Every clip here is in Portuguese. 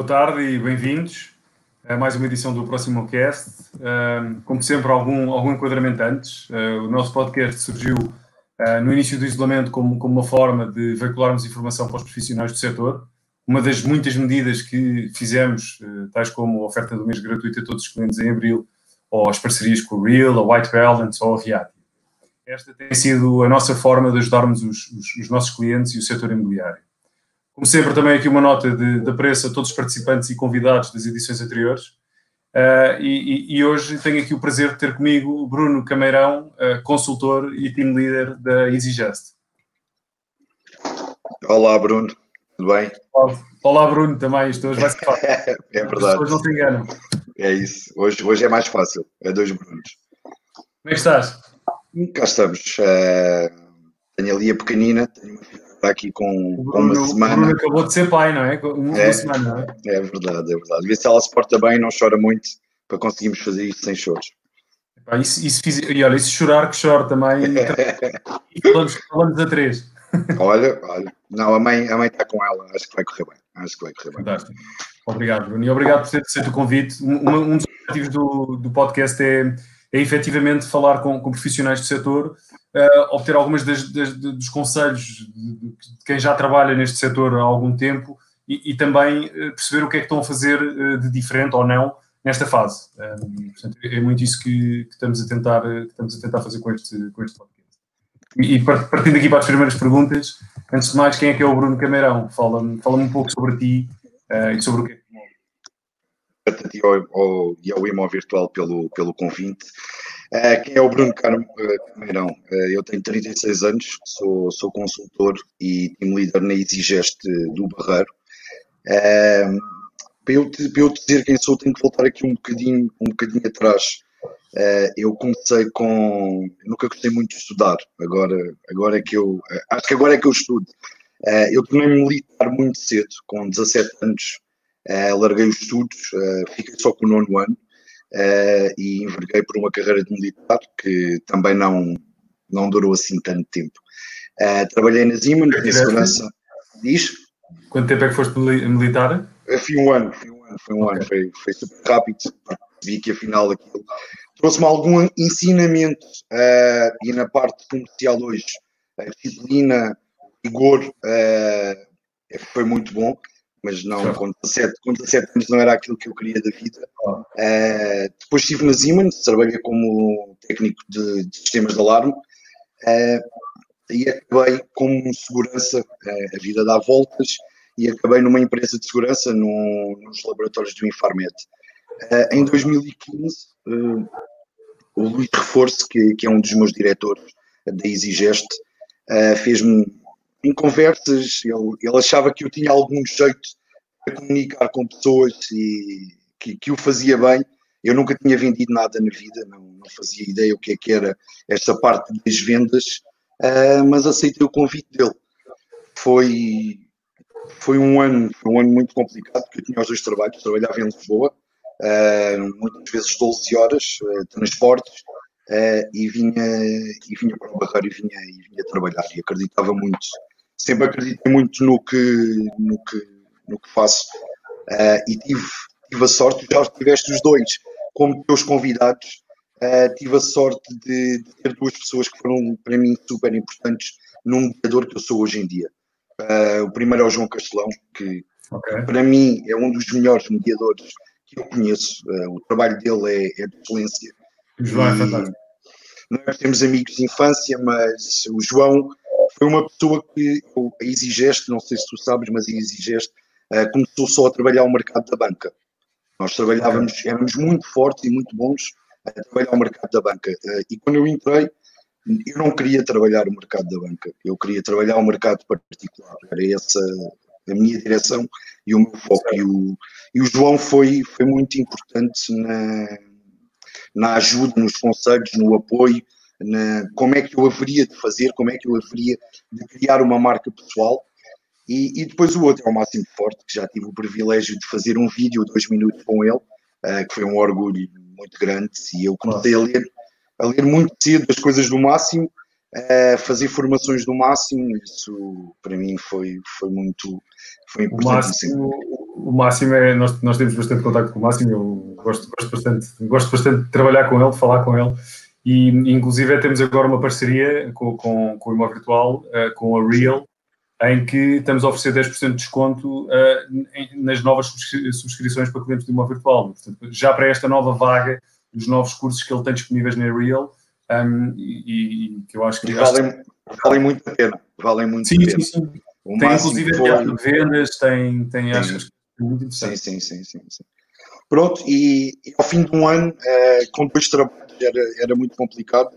Boa tarde e bem-vindos a mais uma edição do Próximo Cast. Como sempre, algum, algum enquadramento antes. Uh, o nosso podcast surgiu uh, no início do isolamento como, como uma forma de veicularmos informação para os profissionais do setor. Uma das muitas medidas que fizemos, uh, tais como a oferta do mês gratuito a todos os clientes em abril, ou as parcerias com o Real, a White Balance ou a React. Esta tem sido a nossa forma de ajudarmos os, os, os nossos clientes e o setor imobiliário. Como sempre, também aqui uma nota de, de apreço a todos os participantes e convidados das edições anteriores. Uh, e, e, hoje tenho aqui o prazer de ter comigo o Bruno Cameirão, uh, consultor e team leader da EasyJust. Olá, Bruno, tudo bem? Olá, Bruno, também. Isto hoje vai ser fácil. é verdade. Hoje não se enganam. É isso. Hoje, hoje é mais fácil. É dois Brunos. Como é que estás? Cá estamos. Uh, tenho ali a pequenina, tenho uma filha está aqui com, com, uma semana. O Bruno acabou de ser pai, não é? Uma é, semana, não é? É verdade, é verdade. Vê se ela se porta bem, não chora muito, para conseguirmos fazer isto sem choros. Epá, isso, isso fiz, e olha, isso chorar que chora também. e falamos, falamos a três. Olha, olha. Não, a mãe, a mãe está com ela, acho que vai correr bem. Acho que vai correr bem. Fantástico. Obrigado, Bruno. E obrigado por ter aceito o convite. Um, um dos objetivos do, do podcast é, é efetivamente falar com, com profissionais do setor uh, obter algumas das, das, dos conselhos de, quem já trabalha neste setor há algum tempo e, e também uh, perceber o que é que estão a fazer uh, de diferente ou não nesta fase. Um, portanto, é muito isso que, que, estamos a tentar, que estamos a tentar fazer com este, com este podcast. E, e partindo aqui para as primeiras perguntas, antes de mais, quem é que é o Bruno Cameirão? Fala-me fala um pouco sobre ti e sobre o que é e ao, e ao IMO Virtual pelo, pelo convite. Uh, quem é o Bruno Cameirão? Uh, eu tenho 36 anos, sou, sou consultor e team leader na EasyGest do Barreiro. Uh, para, eu te, para eu te dizer quem sou, tenho que voltar aqui um bocadinho, um bocadinho atrás. eu comecei com. nunca gostei muito de estudar, agora, agora é que eu. acho que agora é que eu estudo. eu tornei-me militar muito cedo, com 17 anos, larguei os estudos, fiquei só com o nono ano uh, e enverguei por uma carreira de militar que também não, não durou assim tanto tempo. Uh, trabalhei na Siemens, em segurança. Diz? Quanto tempo é que foste militar? Fui um ano, foi um ano, foi, um okay. ano, foi, foi super rápido, vi que afinal aquilo trouxe-me algum ensinamento uh, e na parte comercial hoje, a disciplina, rigor, uh, foi muito bom mas não, com 17, com 17 anos não era aquilo que eu queria da vida. Uh, depois estive na Siemens, trabalhei como técnico de, de sistemas de alarme uh, e acabei como segurança, uh, a vida dá voltas, e acabei numa empresa de segurança no, nos laboratórios do Infarmed. em 2015, o Luís Reforço, que, que, é um dos meus diretores da EasyGest, fez-me em conversas, ele, ele, achava que eu tinha algum jeito para comunicar com pessoas e que, que, o fazia bem. Eu nunca tinha vendido nada na vida, não, não fazia ideia o que é que era esta parte das vendas, uh, mas aceitei o convite dele. Foi, foi, um ano, foi um ano muito complicado, porque eu tinha os dois trabalhos, trabalhava em Lisboa, uh, muitas vezes 12 horas, uh, transportes, e, vinha, e vinha para o Barreiro e vinha, e vinha trabalhar, e acreditava muito sempre acreditei muito no que, no que, no que faço uh, e tive, tive a sorte, já tiveste os dois como teus convidados, uh, tive a sorte de, de, ter duas pessoas que foram para mim super importantes num mediador que eu sou hoje em dia. Uh, o primeiro é o João Castelão, que okay. para mim é um dos melhores mediadores que eu conheço. o trabalho dele é, é de excelência. João é fantástico. Nós temos amigos de infância, mas o João foi uma pessoa que a Exigeste, não sei se tu sabes, mas a Exigeste uh, começou só a trabalhar o mercado da banca. Nós trabalhávamos, éramos muito fortes e muito bons a trabalhar o mercado da banca. Uh, e quando eu entrei, eu não queria trabalhar o mercado da banca, eu queria trabalhar o mercado particular. Era essa a minha direção e o meu foco. E o, e o João foi, foi muito importante na, na ajuda, nos conselhos, no apoio na, como é que eu haveria de fazer, como é que eu haveria de criar uma marca pessoal. E, e, depois o outro é o Máximo Forte, que já tive o privilégio de fazer um vídeo, dois minutos com ele, uh, que foi um orgulho muito grande. E eu comecei a ler, a ler muito cedo as coisas do Máximo, uh, fazer formações do máximo, isso para mim foi, foi muito foi importantíssimo. O máximo, o máximo é, nós, nós temos bastante contato com o Máximo, eu gosto, gosto, bastante, gosto bastante de trabalhar com ele, de falar com ele, e inclusive temos agora uma parceria com, com, com o Imóvel Virtual, uh, com a Real, em que estamos a oferecer 10% de desconto uh, nas novas subscrições para clientes do imóvel virtual. Portanto, já para esta nova vaga, os novos cursos que ele tem disponíveis na Real, um, e, e, que eu acho que... Valem, valem muito a pena, valem muito sim, a pena. Sim, sim. O tem inclusive foi... vendas, tem, tem acho que é muito interessante. Sim, sim, sim, sim, Pronto, e, e, ao fim de um ano, uh, com dois trabalhos, era, era muito complicado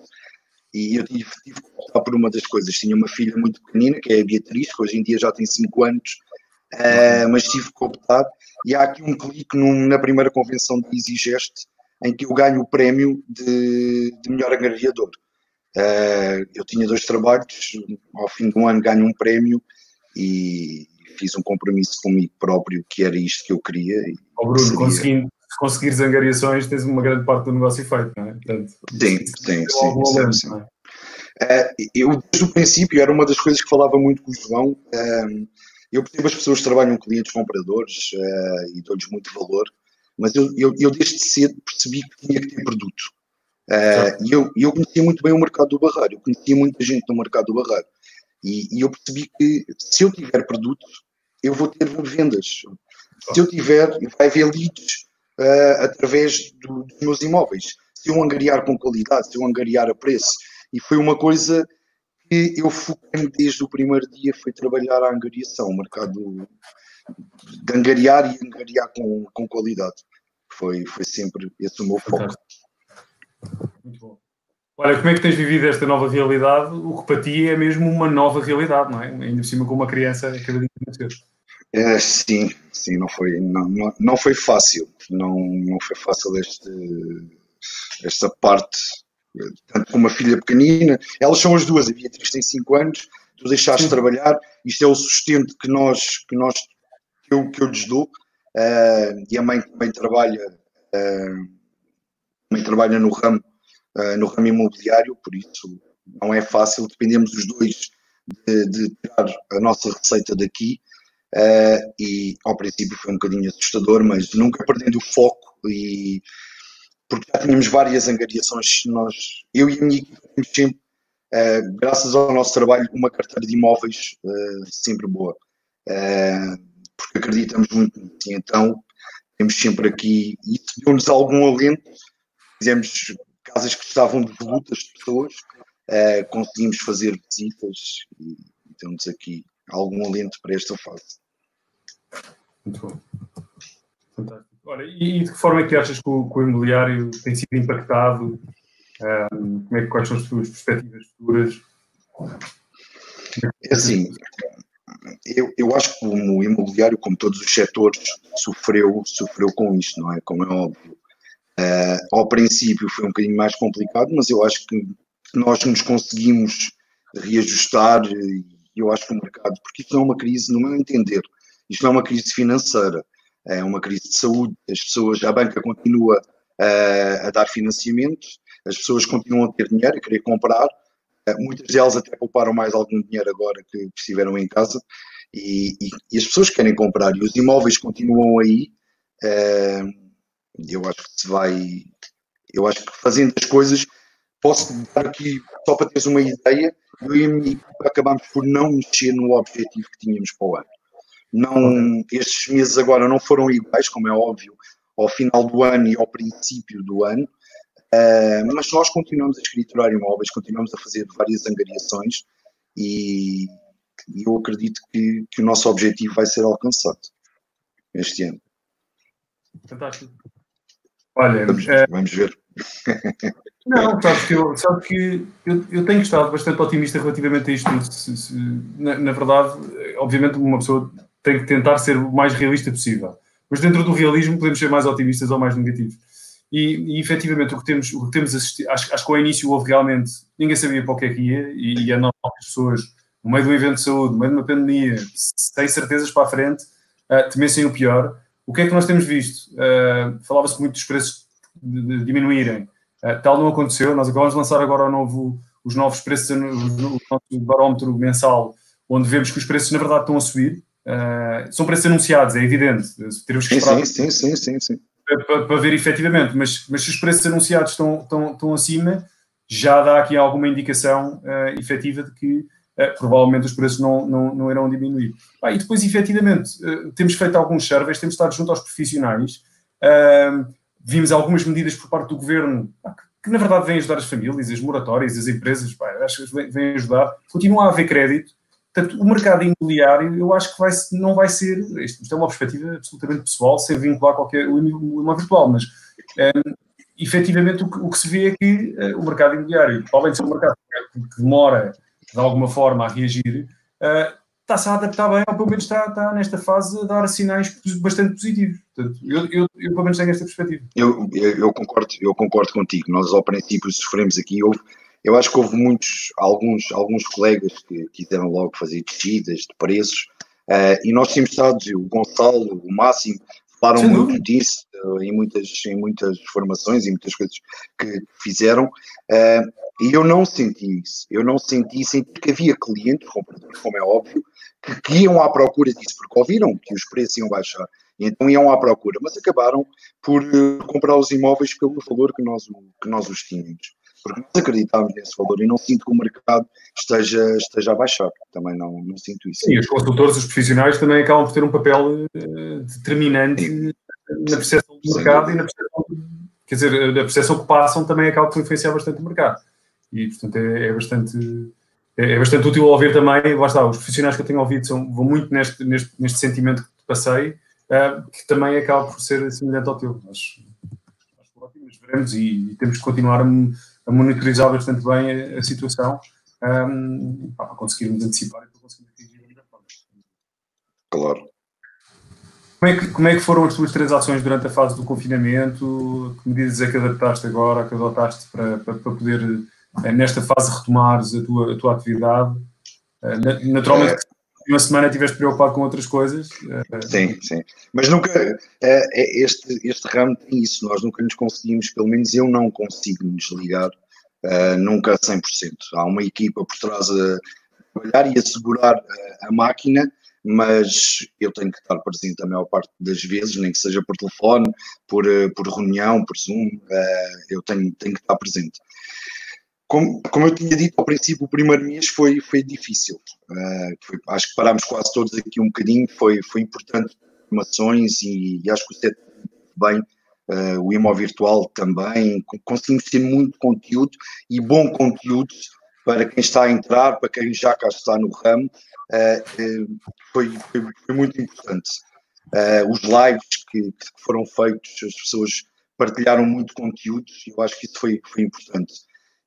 e eu tive, tive que optar por uma das coisas. Tinha uma filha muito pequenina, que é a Beatriz, que hoje em dia já tem 5 anos, uh, mas tive que optar. E há aqui um clique num, na primeira convenção de EasyGest, em que eu ganho o prémio de, de melhor angariador. Uh, eu tinha dois trabalhos, ao fim de um ano ganho um prémio e fiz um compromisso comigo próprio que era isto que eu queria. Oh, Bruno, seria... conseguindo, se conseguires angariações, tens uma grande parte do negócio feito, não é? Portanto, sim, sim, sim, sim, Uh, eu, desde o princípio, era uma das coisas que falava muito com o João. Uh, eu percebo as pessoas que trabalham com clientes compradores uh, e dou-lhes muito valor, mas eu, eu, eu, desde cedo percebi que tinha que ter produto. e eu, eu conhecia muito bem o mercado do barreiro, eu conhecia muita gente no mercado do barreiro. E, e eu percebi que se eu tiver produto, eu vou ter vendas. Se eu tiver, vai haver leads uh, através do, dos meus imóveis. Se eu angariar com qualidade, se eu angariar a preço. E foi uma coisa que eu foquei desde o primeiro dia, foi trabalhar a angariação, o mercado de angariar e angariar com, com qualidade. Foi, foi sempre esse o meu foco. Muito bom. Olha, como é que tens vivido esta nova realidade? O que para ti é mesmo uma nova realidade, não é? Ainda por cima com uma criança acabadinha de nascer. É, sim, sim, não foi, não, não, não, foi fácil, não, não foi fácil este, esta parte, tanto com uma filha pequenina, elas são as duas, a Beatriz tem 5 anos, tu deixaste de trabalhar, isto é o sustento que nós, que nós, que eu, que eu lhes dou, uh, e a mãe também trabalha, uh, também trabalha no ramo, uh, no ramo imobiliário, por isso não é fácil, dependemos os dois de, de tirar a nossa receita daqui, uh, e ao princípio foi um bocadinho assustador, mas nunca perdendo o foco e porque já tínhamos várias angariações, nós, eu e a minha equipe temos sempre, uh, graças ao nosso trabalho, uma carteira de imóveis uh, sempre boa, porque acreditamos muito nisso, então temos sempre aqui, e isso deu-nos algum alento, fizemos casas que estavam devolutas de pessoas, conseguimos fazer visitas e temos aqui algum alento para esta fase. Muito bom. Fantástico. E, de que forma é que achas que o, que o imobiliário tem sido impactado? Um, como é quais são as suas perspectivas futuras? É assim, eu, eu acho que o imobiliário, como todos os setores, sofreu, sofreu com isto, não é? Como é óbvio. Uh, ao princípio foi um bocadinho mais complicado, mas eu acho que nós nos conseguimos reajustar e eu acho que o mercado, porque isto não é uma crise, no meu entender, isto não é uma crise financeira, é uma crise de saúde. As pessoas, a banca continua a, a dar financiamento, as pessoas continuam a ter dinheiro, a querer comprar. Muitas delas até pouparam mais algum dinheiro agora que estiveram em casa. E, e, e, as pessoas querem comprar e os imóveis continuam aí. eu acho que se vai. Eu acho que fazendo as coisas, posso dar aqui, só para teres uma ideia, eu e a minha por não mexer no objetivo que tínhamos para o ano. Não, estes meses agora não foram iguais, como é óbvio, ao final do ano e ao princípio do ano, uh, mas nós continuamos a escriturar imóveis, continuamos a fazer várias angariações e, e eu acredito que, que o nosso objetivo vai ser alcançado este ano. Fantástico. Olha, vamos, é... vamos ver. Não, sabes que, eu, sabes que eu, eu tenho estado bastante otimista relativamente a isto. Se, se, na, na, verdade, obviamente, uma pessoa tem que tentar ser o mais realista possível. Mas dentro do realismo podemos ser mais otimistas ou mais negativos. E, e efetivamente o que temos, o que temos assistido, acho, acho que ao início houve realmente, ninguém sabia para o que é que ia, e, e é normal que as pessoas, no meio de um evento de saúde, no meio de uma pandemia, têm certezas para a frente, uh, temessem o pior. O que é que nós temos visto? Uh, Falava-se muito dos preços de, de diminuírem. Uh, tal não aconteceu, nós acabamos de lançar agora novo, os novos preços, o nosso barómetro mensal, onde vemos que os preços na verdade estão a subir. Uh, são preços anunciados, é evidente. Teremos que esperar sim, sim, sim, sim, Para, para, ver efetivamente, mas, mas se os preços anunciados estão, estão, estão acima, já dá aqui alguma indicação uh, efetiva de que uh, provavelmente os preços não, não, não irão diminuir. Ah, e depois, efetivamente, uh, temos feito alguns surveys, temos estado junto aos profissionais, vimos algumas medidas por parte do governo que, que, na verdade vêm ajudar as famílias, as moratórias, as empresas, pá, acho que vêm ajudar. Continua a haver crédito, Portanto, o mercado imobiliário, eu acho que vai, não vai ser, isto, é uma perspectiva absolutamente pessoal, sem vincular qualquer o imóvel virtual, mas um, efetivamente o que, o que, se vê é que uh, o mercado imobiliário, além de ser um mercado que demora de alguma forma a reagir, uh, está-se a adaptar bem, ou pelo menos está, está, nesta fase a dar sinais bastante positivos. Portanto, eu, eu, eu pelo menos tenho esta perspectiva. Eu, eu, concordo, eu concordo contigo. Nós, ao princípio, sofremos aqui, houve eu acho que houve muitos, alguns, alguns colegas que quiseram logo fazer descidas de preços uh, e nós tínhamos estado, o Gonçalo, o Máximo, falaram Sim, muito disso uh, em, muitas, em muitas formações e muitas coisas que fizeram uh, e eu não senti isso. Eu não senti, senti que havia clientes, compradores, como é óbvio, que, que iam à procura disso, porque ouviram que os preços iam baixar então iam à procura, mas acabaram por comprar os imóveis pelo valor que nós, que nós os tínhamos porque nós acreditamos nesse valor e não sinto que o mercado esteja, esteja a baixar. Também não, não sinto isso. Sim, os consultores, os profissionais também acabam por ter um papel uh, determinante na percepção do mercado e na percepção, quer dizer, a percepção que passam também acaba por influenciar bastante o mercado. E, portanto, é, é bastante é, é bastante útil ouvir também, lá está, os profissionais que eu tenho ouvido são, vão muito neste, neste, neste sentimento que te passei, uh, que também acaba por ser semelhante ao teu. Mas, mas veremos e, e, temos que continuar a, monitorizar bastante bem a, a situação um, para conseguirmos antecipar e para conseguirmos atingir a melhor forma. Claro. Como é, que, como é que foram as tuas transações durante a fase do confinamento? Que medidas é que adaptaste agora, que adotaste para, para, para poder, eh, nesta fase, retomares a tua, a tua atividade? Eh, naturalmente, é. Uma semana estiveste preocupado com outras coisas. Eh, sim, sim. Mas nunca, este, este ramo tem isso, nós nunca nos conseguimos, pelo menos eu não consigo me desligar nunca a 100%. Há uma equipa por trás a trabalhar e a, a máquina, mas eu tenho que estar presente a maior parte das vezes, nem que seja por telefone, por, eh, por reunião, por Zoom, eu tenho, tenho que estar presente. Como, como, eu tinha dito ao princípio, o primeiro mês foi, foi difícil. Uh, foi, acho que parámos quase todos aqui um bocadinho, foi, foi importante informações e, e acho que o set bem uh, o IMO virtual também, conseguimos ter muito conteúdo e bom conteúdo para quem está a entrar, para quem já cá está no ramo, uh, foi, foi, foi, muito importante. os lives que, que, foram feitos, as pessoas partilharam muito conteúdo e eu acho que isso foi, foi importante.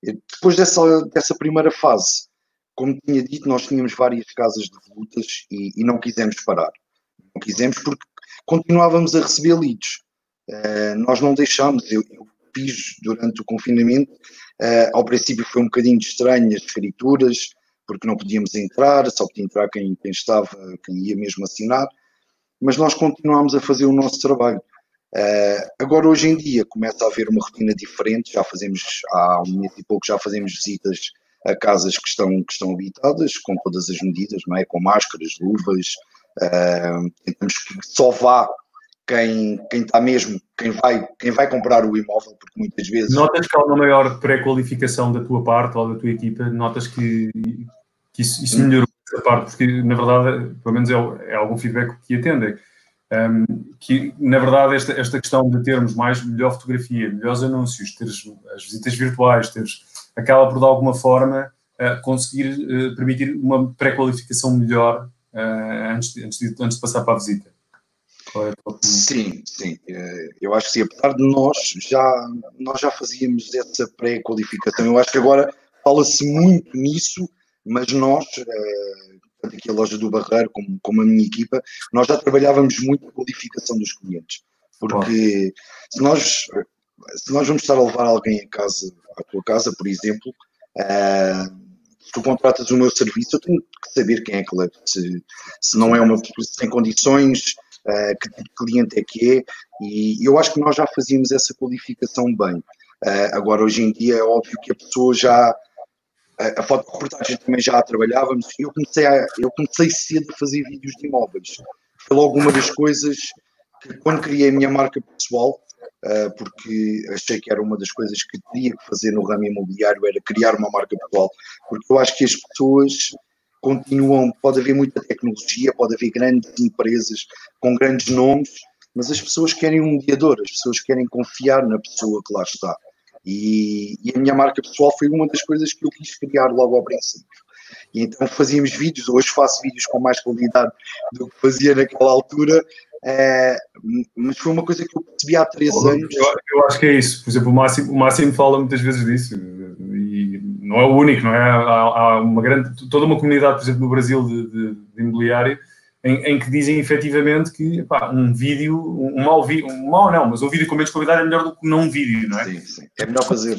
Depois dessa, dessa primeira fase, como tinha dito, nós tínhamos várias casas de volutas e, e não quisemos parar. Não quisemos porque continuávamos a receber leads. Uh, nós não deixámos, eu, eu, fiz durante o confinamento, uh, ao princípio foi um bocadinho estranho as escrituras, porque não podíamos entrar, só podia entrar quem, quem estava, quem ia mesmo assinar, mas nós continuámos a fazer o nosso trabalho. Uh, agora, hoje em dia, começa a haver uma rotina diferente, já fazemos, há um mês e pouco, já fazemos visitas a casas que estão, que estão habitadas, com todas as medidas, não é? com máscaras, luvas, uh, tentamos que só vá quem, quem está mesmo, quem vai, quem vai comprar o imóvel, porque muitas vezes. Notas que há uma maior pré-qualificação da tua parte ou da tua equipa? Notas que, que isso, isso melhorou essa parte? Porque, na verdade, pelo menos é, é algum feedback que atendem. Um, que, na verdade, esta, esta questão de termos mais melhor fotografia, melhores anúncios, teres as visitas virtuais, teres, acaba por, de alguma forma, uh, conseguir uh, permitir uma pré-qualificação melhor uh, antes, antes, de, antes de passar para a visita. É sim, sim. Eh, eu acho que sim. Apesar de nós já, nós já fazíamos essa pré-qualificação. Eu acho que agora fala-se muito nisso, mas nós, aqui a loja do Barreiro, como, como a minha equipa, nós já trabalhávamos muito a qualificação dos clientes. Porque se nós, se nós vamos estar a levar alguém a casa, à tua casa, por exemplo, uh, tu contratas o meu serviço, eu tenho que saber quem é que leva. Se, se não é uma sem condições, uh, que tipo de cliente é que é, e eu acho que nós já fazíamos essa qualificação bem. Uh, agora, hoje em dia, é óbvio que a pessoa já, a, a fotoreportagem também já a trabalhávamos. Eu comecei, a, eu comecei cedo a fazer vídeos de imóveis. Foi logo uma das coisas que, quando criei a minha marca pessoal, uh, porque achei que era uma das coisas que tinha que fazer no ramo imobiliário, era criar uma marca pessoal, porque eu acho que as pessoas continuam, pode haver muita tecnologia, pode haver grandes empresas com grandes nomes, mas as pessoas querem um mediador, as pessoas querem confiar na pessoa que lá está. E, e, a minha marca pessoal foi uma das coisas que eu quis criar logo ao princípio. E então fazíamos vídeos, hoje faço vídeos com mais qualidade do que fazia naquela altura, é, mas foi uma coisa que eu percebi há três eu, anos. Eu, eu, acho que é isso. Por exemplo, o Máximo, o Máximo fala muitas vezes disso, e não é o único, não é? Há, há uma grande, toda uma comunidade, por exemplo, no Brasil de, de, de imobiliário em, em, que dizem efetivamente que pá, um vídeo, um mau vídeo, um mau não, mas um vídeo com menos qualidade é melhor do que não um vídeo, não é? Sim, sim. É melhor fazer.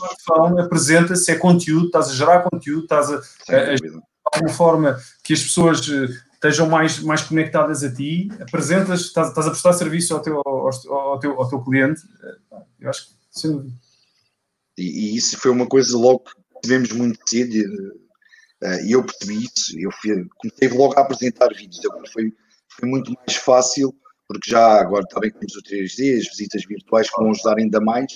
Apresenta-se, é conteúdo, estás a gerar conteúdo, estás a, a, a, de alguma forma que as pessoas eh, estejam mais, mais conectadas a ti, apresentas, estás, estás a prestar serviço ao teu, ao, ao, teu, ao teu cliente, eh, eu acho que sem dúvida. E, e, isso foi uma coisa logo que tivemos muito cedo, Uh, e eu percebi isso, eu fui, comecei logo a apresentar vídeos, agora foi, foi muito mais fácil, porque já agora também temos o 3D, as visitas virtuais vão ajudar ainda mais,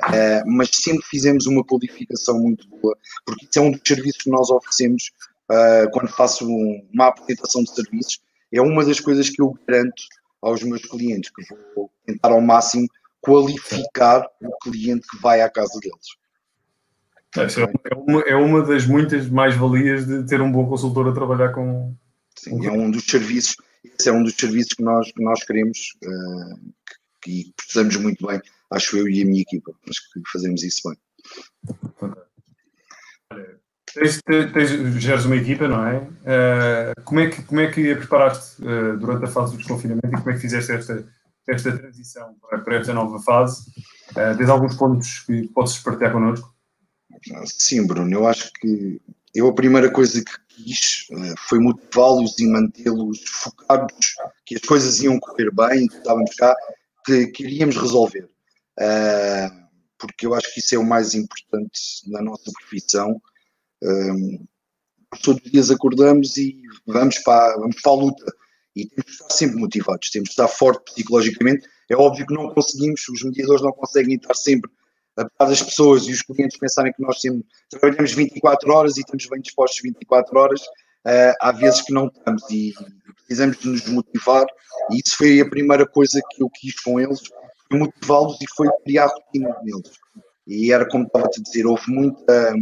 uh, mas sempre fizemos uma codificação muito boa, porque isso é um dos serviços que nós oferecemos uh, quando faço um, uma apresentação de serviços, é uma das coisas que eu garanto aos meus clientes, que vou tentar ao máximo qualificar o cliente que vai à casa deles. É uma, é uma das muitas mais-valias de ter um bom consultor a trabalhar com. Sim, é um dos serviços, esse é um dos serviços que nós, que nós queremos uh, que, que precisamos muito bem, acho eu e a minha equipa, mas que fazemos isso bem. Tens, tens, geres uma equipa, não é? Uh, como, é que, como é que a preparaste uh, durante a fase do desconfinamento e como é que fizeste esta, esta transição para, para esta nova fase? Uh, tens alguns pontos que podes partilhar connosco? Sim, Bruno, eu acho que eu a primeira coisa que quis uh, foi motivá-los e mantê-los focados que as coisas iam correr bem, que estávamos cá, que queríamos resolver. Uh, porque eu acho que isso é o mais importante na nossa profissão. Um, todos os dias acordamos e vamos para, vamos para a luta. E temos que estar sempre motivados, temos que estar forte psicologicamente. É óbvio que não conseguimos, os mediadores não conseguem estar sempre apesar das pessoas e os clientes pensarem que nós sempre trabalhamos 24 horas e estamos bem dispostos 24 horas, uh, há vezes que não estamos e precisamos de nos motivar e isso foi a primeira coisa que eu quis com eles, foi motivá-los e foi criar rotina neles. E era como estava a dizer, houve muita,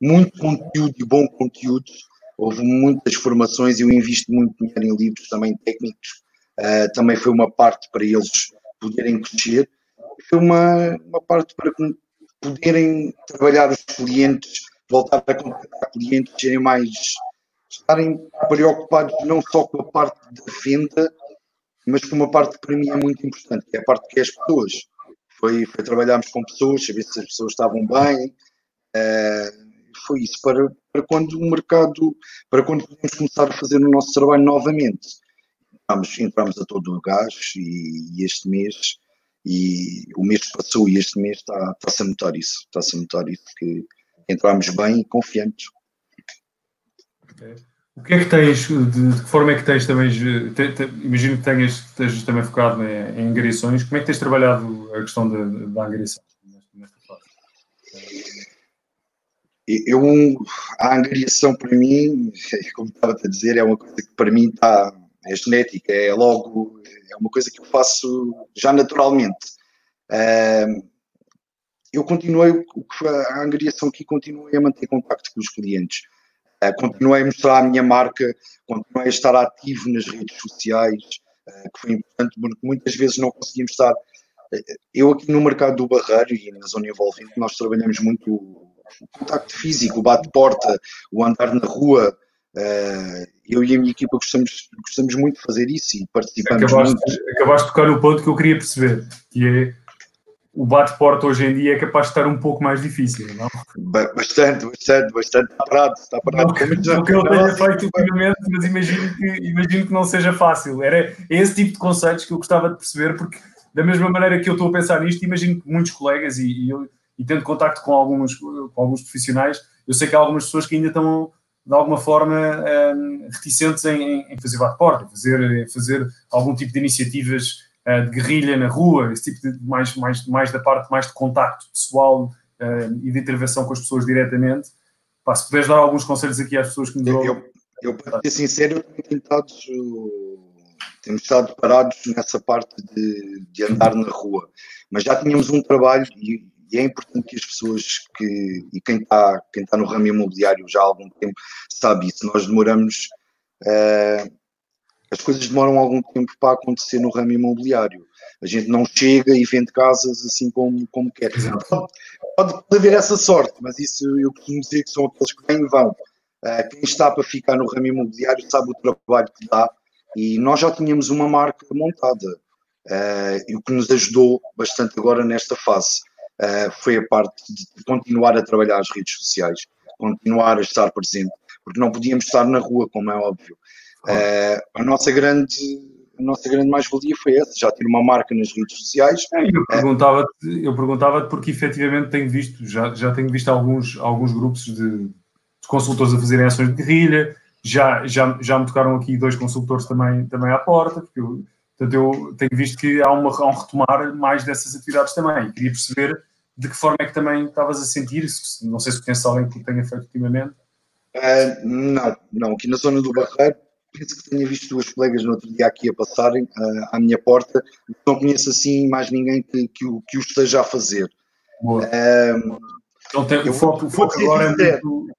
muito conteúdo e bom conteúdo, houve muitas formações, eu invisto muito dinheiro em livros também técnicos, uh, também foi uma parte para eles poderem crescer uma, uma parte para poderem trabalhar os clientes, voltar a contactar clientes, serem mais, estarem preocupados não só com a parte da venda, mas com uma parte que para mim é muito importante, que é a parte que é as pessoas. Foi, foi trabalharmos com pessoas, saber se as pessoas estavam bem, uh, foi isso para, para quando o mercado, para quando podemos começar a fazer o nosso trabalho novamente. Entramos, entramos a todo o gás e, e este mês e o mês passou e este mês está, está-se a notar isso, está-se a notar isso, que entramos bem e confiantes. Okay. O que é que tens, de, de, que forma é que tens também, te, te, imagino que tenhas, estejas também focado em, em angariações, como é que tens trabalhado a questão da, da angariação nesta fase? Eu, a angariação para mim, como estava a dizer, é uma coisa que para mim está, é genética, é logo, é uma coisa que eu faço já naturalmente. Uh, eu continuei, a angariação aqui, continuei a manter contacto com os clientes, uh, continuei a mostrar a minha marca, continuei a estar ativo nas redes sociais, uh, que foi importante, porque muitas vezes não conseguimos estar. Eu aqui no mercado do Barreiro e na zona envolvente, nós trabalhamos muito o contacto físico, o bate-porta, o andar na rua, eu e a minha equipa gostamos, gostamos muito de fazer isso e participamos acabaste, muito. Acabaste de tocar no ponto que eu queria perceber, que é o bate-porta hoje em dia é capaz de estar um pouco mais difícil, não? Bastante, bastante, bastante. Está parado, está parado. Não, que, que eu tenha feito ultimamente, mas imagino que, imagino que não seja fácil. Era esse tipo de conceitos que eu gostava de perceber, porque da mesma maneira que eu estou a pensar nisto, imagino que muitos colegas e, e eu e tendo contacto com alguns, com alguns profissionais, eu sei que há algumas pessoas que ainda estão, de alguma forma, um, reticentes em, em fazer bate-porta, fazer, fazer algum tipo de iniciativas uh, de guerrilha na rua, esse tipo de, mais, mais, mais da parte mais de contacto pessoal uh, e de intervenção com as pessoas diretamente. Pá, se puderes dar alguns conselhos aqui às pessoas que nos ouvem. Eu, eu, para ser sincero, tenho tentado temos estado parados nessa parte de, de, andar na rua, mas já tínhamos um trabalho e, e é importante que as pessoas que, e quem está, quem está no ramo imobiliário já há algum tempo sabe isso, nós demoramos, uh, as coisas demoram algum tempo para acontecer no ramo imobiliário. A gente não chega e vende casas assim como, como quer. Pode, pode haver essa sorte, mas isso eu costumo dizer que são aqueles que vêm e vão. Uh, quem está para ficar no ramo imobiliário sabe o trabalho que dá e nós já tínhamos uma marca montada. Uh, e o que nos ajudou bastante agora nesta fase uh, foi a parte de continuar a trabalhar as redes sociais, continuar a estar presente, porque não podíamos estar na rua, como é óbvio. Uh, a nossa grande a nossa grande mais-valia foi essa, já ter uma marca nas redes sociais. É, eu perguntava-te eu perguntava porque efetivamente tenho visto, já, já tenho visto alguns, alguns grupos de, de consultores a fazerem ações de guerrilha, já, já, já me tocaram aqui dois consultores também, também à porta, porque eu, portanto, eu tenho visto que há, uma, há um retomar mais dessas atividades também. Queria perceber de que forma é que também estavas a sentir, isso. não sei se conheces alguém que tenha feito ultimamente. Uh, não, não, aqui na zona do Barreiro, penso que tenha visto duas colegas no outro dia aqui a passarem uh, à minha porta, não conheço assim mais ninguém que, que, o, que o esteja a fazer. Boa. Uh, então tem, o foco, o foco agora é muito,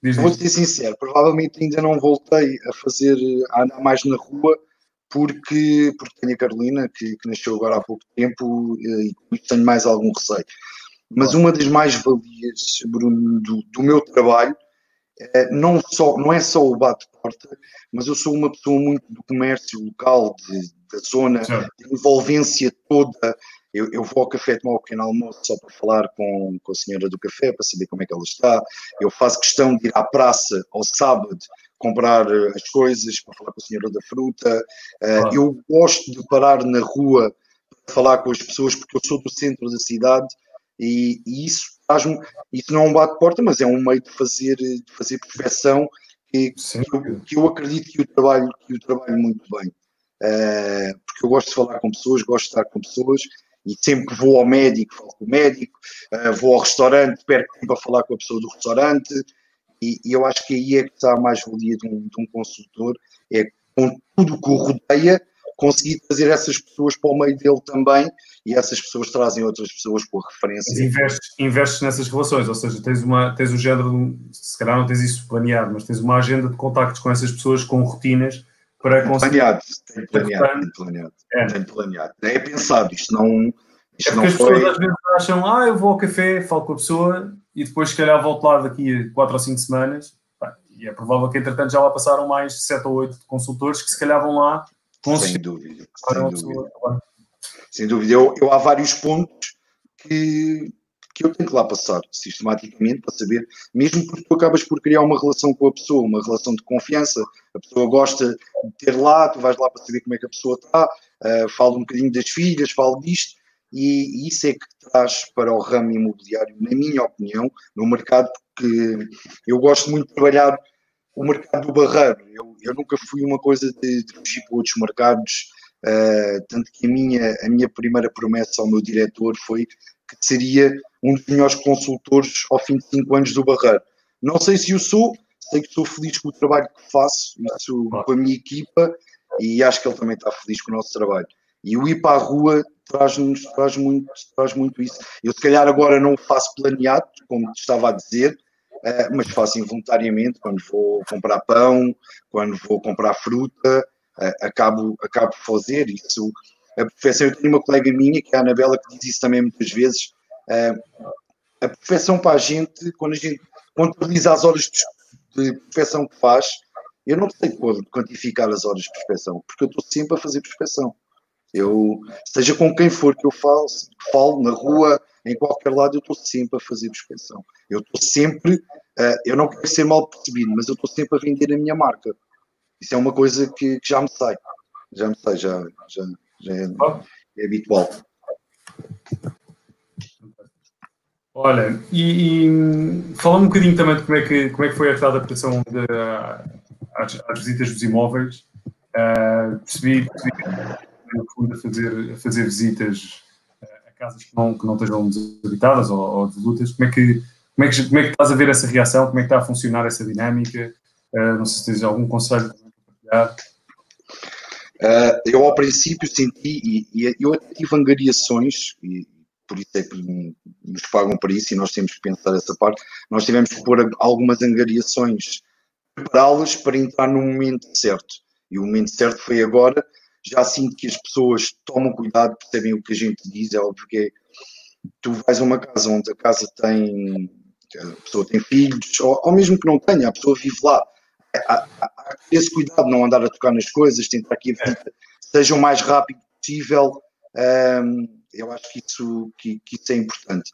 Vou ser sincero, provavelmente ainda não voltei a fazer, a andar mais na rua, porque, porque tenho a Carolina, que, que nasceu agora há pouco tempo, e tenho mais algum receio. Mas uma das mais-valias, Bruno, do, do, meu trabalho, é, não, só, não é só o bate-porta, mas eu sou uma pessoa muito do comércio local, de, da zona, Sim. de envolvência toda eu, eu, vou ao café tomar o pequeno almoço só para falar com, com a senhora do café, para saber como é que ela está. Eu faço questão de ir à praça ao sábado comprar eh, as coisas, para falar com a senhora da fruta. Uh, eu gosto de parar na rua para falar com as pessoas, porque eu sou do centro da cidade e, e isso faz-me. Isso não é um bate-porta, mas é um meio de fazer, de fazer perfeição que, que, eu, que eu acredito que o trabalho, que o trabalho muito bem. Uh, porque eu gosto de falar com pessoas, gosto de estar com pessoas e sempre que vou ao médico, falo com o médico, uh, vou ao restaurante, perco tempo a falar com a pessoa do restaurante, e, e eu acho que aí é que está a mais-valia de, um, de um consultor, é com tudo o que o rodeia, conseguir trazer essas pessoas para o meio dele também, e essas pessoas trazem outras pessoas com a referência. Mas investes, investes nessas relações, ou seja, tens, uma, tens o género, se calhar não tens isso planeado, mas tens uma agenda de contactos com essas pessoas com rotinas para conseguir. Planeado, tem planeado, tem planeado. É. Tem planeado. É pensado, isto não. Isto é não as foi... pessoas às vezes acham, ah, eu vou ao café, falo com a pessoa e depois, se calhar, volto lá daqui a 4 ou 5 semanas. E é provável que, entretanto, já lá passaram mais 7 ou 8 consultores que, se calhar, vão lá. Sem dúvida. Sem dúvida. sem dúvida. Eu, eu há vários pontos que, que eu tenho que lá passar sistematicamente para saber, mesmo porque tu acabas por criar uma relação com a pessoa, uma relação de confiança, a pessoa gosta de ter lá, tu vais lá para saber como é que a pessoa está, uh, fala um bocadinho das filhas, fala disto, e, e isso é que traz para o ramo imobiliário, na minha opinião, no mercado, porque eu gosto muito de trabalhar o mercado do barreiro, eu, eu nunca fui uma coisa de, de fugir para outros mercados, uh, tanto que a minha, a minha primeira promessa ao meu diretor foi que seria um dos melhores consultores ao fim de cinco anos do Barreiro. Não sei se o sou, sei que estou feliz com o trabalho que faço, isso com a minha equipa, e acho que ele também está feliz com o nosso trabalho. E o ir para a rua traz-nos traz muito, traz muito isso. Eu se calhar agora não o faço planeado, como estava a dizer, uh, mas faço involuntariamente quando vou comprar pão, quando vou comprar fruta, uh, acabo, acabo de fazer isso a perfeição. Eu tenho uma colega minha, que é a Anabela, que diz isso também muitas vezes. Uh, a perfeição para a gente, quando a gente contabiliza as horas de perfeição que faz, eu não sei quantificar as horas de perfeição, porque eu estou sempre a fazer perfeição. Eu, seja com quem for que eu falo, falo na rua, em qualquer lado, eu estou sempre a fazer perfeição. Eu estou sempre, uh, eu não quero ser mal percebido, mas eu estou sempre a vender a minha marca. Isso é uma coisa que, que já me sai. Já me sai, já, já, já é, é habitual. Olha, e, e fala um bocadinho também de como é que, como é que foi esta adaptação de, às, às, visitas dos imóveis. Uh, percebi, percebi a fazer, a fazer visitas casas que não, que não estejam desabitadas ou, ou. Como é, que, como, é que, como é que estás a ver essa reação? Como é que está a funcionar essa dinâmica? Uh, não sei se tens algum conselho para partilhar. Uh, eu, ao princípio, senti, e, e eu tive angariações, e por isso é que nos pagam para isso e nós temos que pensar essa parte. Nós tivemos que pôr algumas angariações, prepará-las para entrar no momento certo. E o momento certo foi agora. Já sinto que as pessoas tomam cuidado, percebem o que a gente diz. É óbvio que é, tu vais a uma casa onde a casa tem, a pessoa tem filhos, ou, ou mesmo que não tenha, a pessoa vive lá. Há, há, esse cuidado, não andar a tocar nas coisas, tentar que a vida seja o mais rápido possível. Um, eu acho que isso, que, que isso é importante.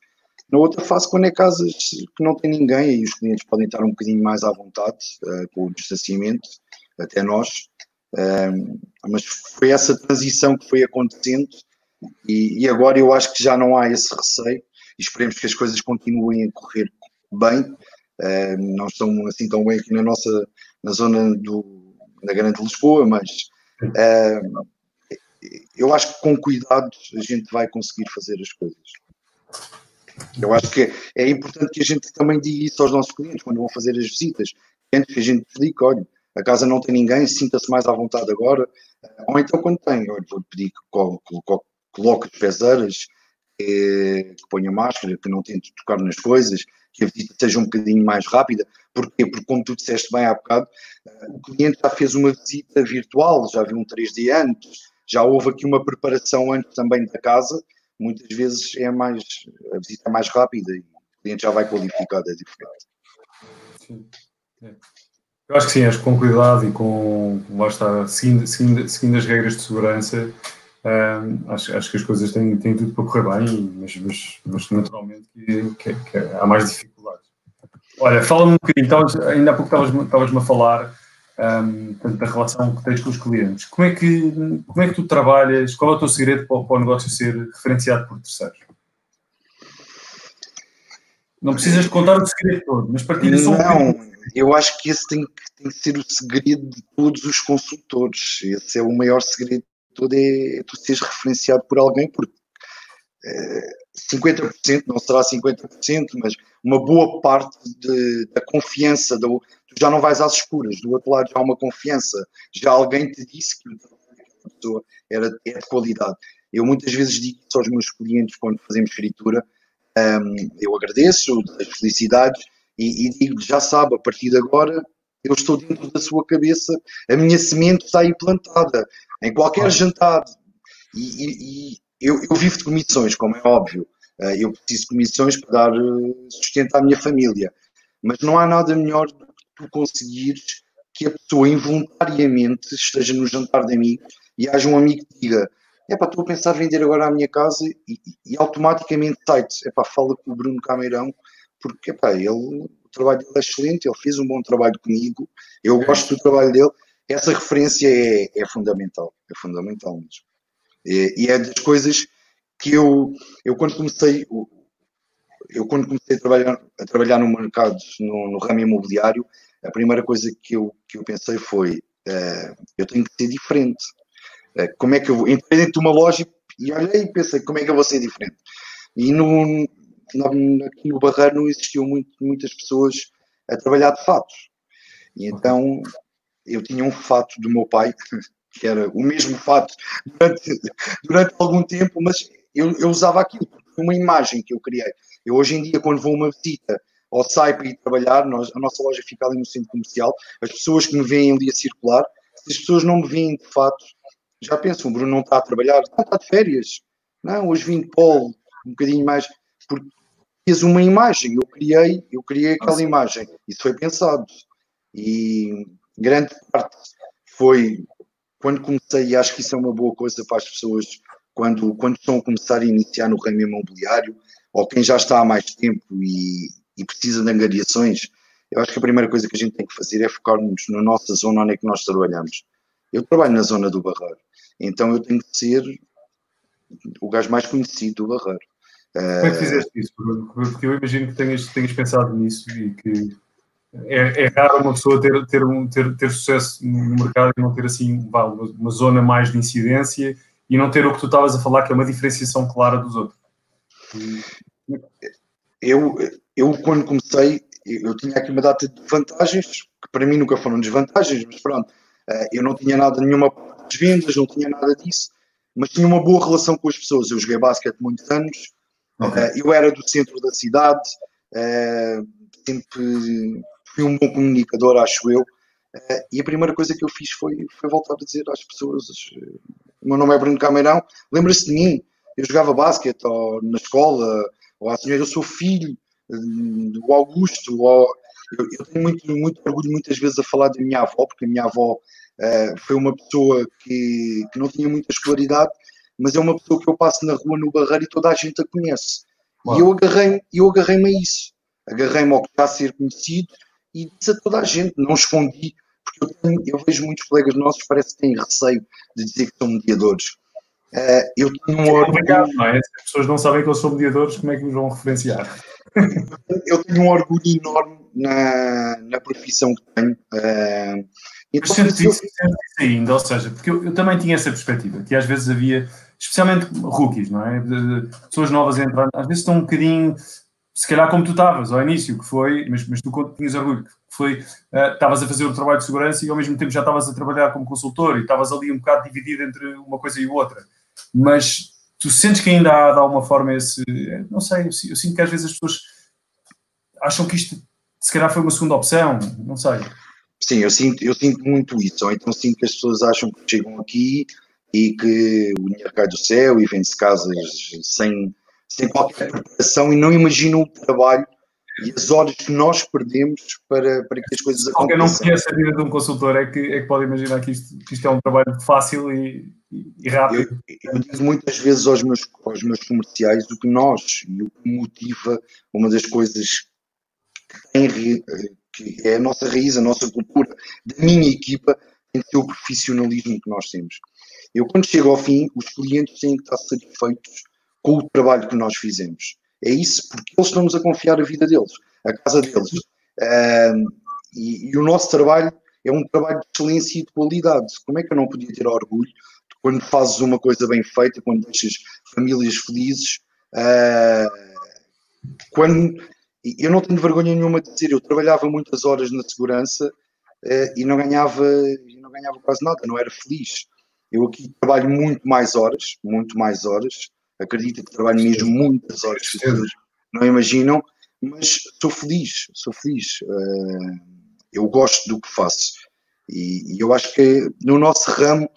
Na outra fase, quando é casas que não tem ninguém, e os clientes podem estar um bocadinho mais à vontade uh, com o distanciamento, até nós, mas foi essa transição que foi acontecendo e, e, agora eu acho que já não há esse receio e esperemos que as coisas continuem a correr bem. Não estão assim tão bem aqui na nossa na zona do, da Grande Lisboa, mas eu acho que com cuidado a gente vai conseguir fazer as coisas. Eu acho que é importante que a gente também diga isso aos nossos clientes quando vão fazer as visitas. Antes que a gente explique, olha, a casa não tem ninguém, sinta-se mais à vontade agora. Ou então quando tem, vou pedir que coloque as pezeiras, que, que ponha máscara, que não tente tocar nas coisas, que a visita seja um bocadinho mais rápida. Porquê? Porque, como tu disseste bem há bocado, o cliente já fez uma visita virtual, já viu um 3D antes, já houve aqui uma preparação antes também da casa, muitas vezes é mais, a visita é mais rápida e o cliente já vai qualificado, é diferente. Sim. É. Eu acho que sim, acho que com cuidado e com, lá está, seguindo, seguindo, seguindo as regras de segurança, acho, acho que as coisas têm, têm tudo para correr bem, mas, mas, mas naturalmente que, que, que há mais dificuldades. Olha, fala-me um bocadinho, ainda há pouco estavas-me a falar um, da relação que tens com os clientes. Como é, que, como é que tu trabalhas? Qual é o teu segredo para, para o negócio ser referenciado por terceiros? Não precisas contar o segredo todo, mas partilha só um eu acho que esse tem, tem que ser o segredo de todos os consultores. Esse é o maior segredo de todo, é, é tu seres referenciado por alguém, porque é, 50%, não será 50%, mas uma boa parte de, da confiança, do, tu já não vais às escuras, do outro lado já há uma confiança, já alguém te disse que a pessoa era, é de qualidade. Eu muitas vezes digo isso aos meus clientes quando fazemos escritura, um, eu agradeço as felicidades e, e digo já sabe, a partir de agora eu estou dentro da sua cabeça, a minha semente está aí plantada, em qualquer jantar. E, e, e eu, eu, vivo de comissões, como é óbvio. Uh, eu preciso de comissões para dar uh, sustento à minha família. Mas não há nada melhor do que tu conseguires que a pessoa involuntariamente esteja no jantar de amigos e haja um amigo que diga é pá, estou a pensar vender agora a minha casa e, e automaticamente site, é pá, fala com o Bruno Cameirão, porque é pá, ele, o trabalho dele é excelente, ele fez um bom trabalho comigo, eu gosto do trabalho dele, essa referência é, é fundamental, é fundamental mesmo. E, e, é das coisas que eu, eu quando comecei, eu quando comecei a trabalhar, a trabalhar no mercado, no, no ramo imobiliário, a primeira coisa que eu, que eu pensei foi, uh, eu tenho que ser diferente, eh, como é que eu vou? Entrei dentro de uma loja e olhei e pensei como é que eu vou ser diferente. E no, aqui no Barreiro não existiam muito, muitas pessoas a trabalhar de fatos. E então eu tinha um fato do meu pai, que era o mesmo fato durante, durante algum tempo, mas eu, eu usava aquilo, uma imagem que eu criei. Eu hoje em dia, quando vou a uma visita ao SAI para ir trabalhar, nós, a nossa loja fica ali no centro comercial, as pessoas que me veem ali a circular, se as pessoas não me veem de fato, já pensam, o Bruno não está a trabalhar, não está de férias. Não, hoje vim de polo, um bocadinho mais, porque fez uma imagem, eu criei, eu criei aquela Nossa. imagem, isso foi pensado. E grande parte foi quando comecei, e acho que isso é uma boa coisa para as pessoas quando, quando estão a começar a iniciar no ramo imobiliário, ou quem já está há mais tempo e, e precisa de angariações, eu acho que a primeira coisa que a gente tem que fazer é focar-nos na nossa zona onde é que nós trabalhamos. Eu trabalho na zona do Barreiro, então eu tenho que ser o gajo mais conhecido do Barreiro. Como é que fizeste isso? Porque eu imagino que tenhas, tenhas pensado nisso e que é, é raro uma pessoa ter, ter, um, ter, ter sucesso no mercado e não ter assim uma, zona mais de incidência e não ter o que tu estavas a falar, que é uma diferenciação clara dos outros. Eu, eu quando comecei, eu tinha aqui uma data de vantagens, que para mim nunca foram desvantagens, mas pronto, eh, eu não tinha nada, nenhuma das vendas, não tinha nada disso, mas tinha uma boa relação com as pessoas. Eu joguei basquete muitos anos, okay. Eh, eu era do centro da cidade, eh, sempre fui um bom comunicador, acho eu, e a primeira coisa que eu fiz foi, foi voltar a dizer às pessoas: o meu nome é Bruno Cameirão, lembra-se de mim? Eu jogava basquete na escola, ou a senhora, eu sou filho do Augusto, ou, eu, eu, tenho muito, muito orgulho muitas vezes a falar da minha avó, porque a minha avó uh, foi uma pessoa que, que não tinha muita escolaridade, mas é uma pessoa que eu passo na rua, no barreiro, e toda a gente a conhece. Uau. E eu agarrei-me eu agarrei a isso. Agarrei-me ao que está a ser conhecido e disse a toda a gente, não escondi, porque eu, tenho, eu vejo muitos colegas nossos que parece que têm receio de dizer que são mediadores. Uh, eu tenho um orgulho. Não é? Se as pessoas não sabem que eu sou mediadores, como é que os vão referenciar? eu tenho um orgulho enorme na, na profissão que tenho. Uh, então, Mas sentes isso, isso ainda, ou seja, porque eu, eu, também tinha essa perspectiva, que às vezes havia, especialmente rookies, não é? Pessoas novas a entrar, às vezes estão um bocadinho, se calhar como tu estavas ao início, que foi, mas, mas tu tinhas orgulho, que foi, uh, estavas a fazer o trabalho de segurança e ao mesmo tempo já estavas a trabalhar como consultor e estavas ali um bocado dividido entre uma coisa e outra. Mas tu sentes que ainda há de alguma forma esse. Não sei, eu, eu sinto que às vezes as pessoas acham que isto se calhar foi uma segunda opção, não sei. Sim, eu sinto, eu sinto muito isso. Ou então sinto que as pessoas acham que chegam aqui e que o dinheiro cai do céu e vende-se casas sem, sem qualquer preparação e não imaginam o trabalho e as horas que nós perdemos para, para que as coisas aconteçam. Quem não conhece a vida de um consultor é que, é que pode imaginar que isto, que isto é um trabalho fácil e, e rápido. Eu, eu, digo muitas vezes aos meus, aos meus comerciais o que nós e o que motiva uma das coisas que, tem, que é a nossa raiz, a nossa cultura, da minha equipa, tem que ser o profissionalismo que nós temos. Eu, quando chego ao fim, os clientes têm que estar satisfeitos com o trabalho que nós fizemos. É isso, porque eles estão-nos a confiar a vida deles, a casa deles. Uh, e, e, o nosso trabalho é um trabalho de excelência e de qualidade. Como é que eu não podia ter orgulho quando fazes uma coisa bem feita, quando deixas famílias felizes, uh, quando eu não tenho vergonha nenhuma de dizer, eu trabalhava muitas horas na segurança uh, e não ganhava, não ganhava quase nada, não era feliz. Eu aqui trabalho muito mais horas, muito mais horas, acredito que trabalho mesmo muitas horas, não imaginam, mas sou feliz, sou feliz. Uh, eu gosto do que faço. E, e, eu acho que no nosso ramo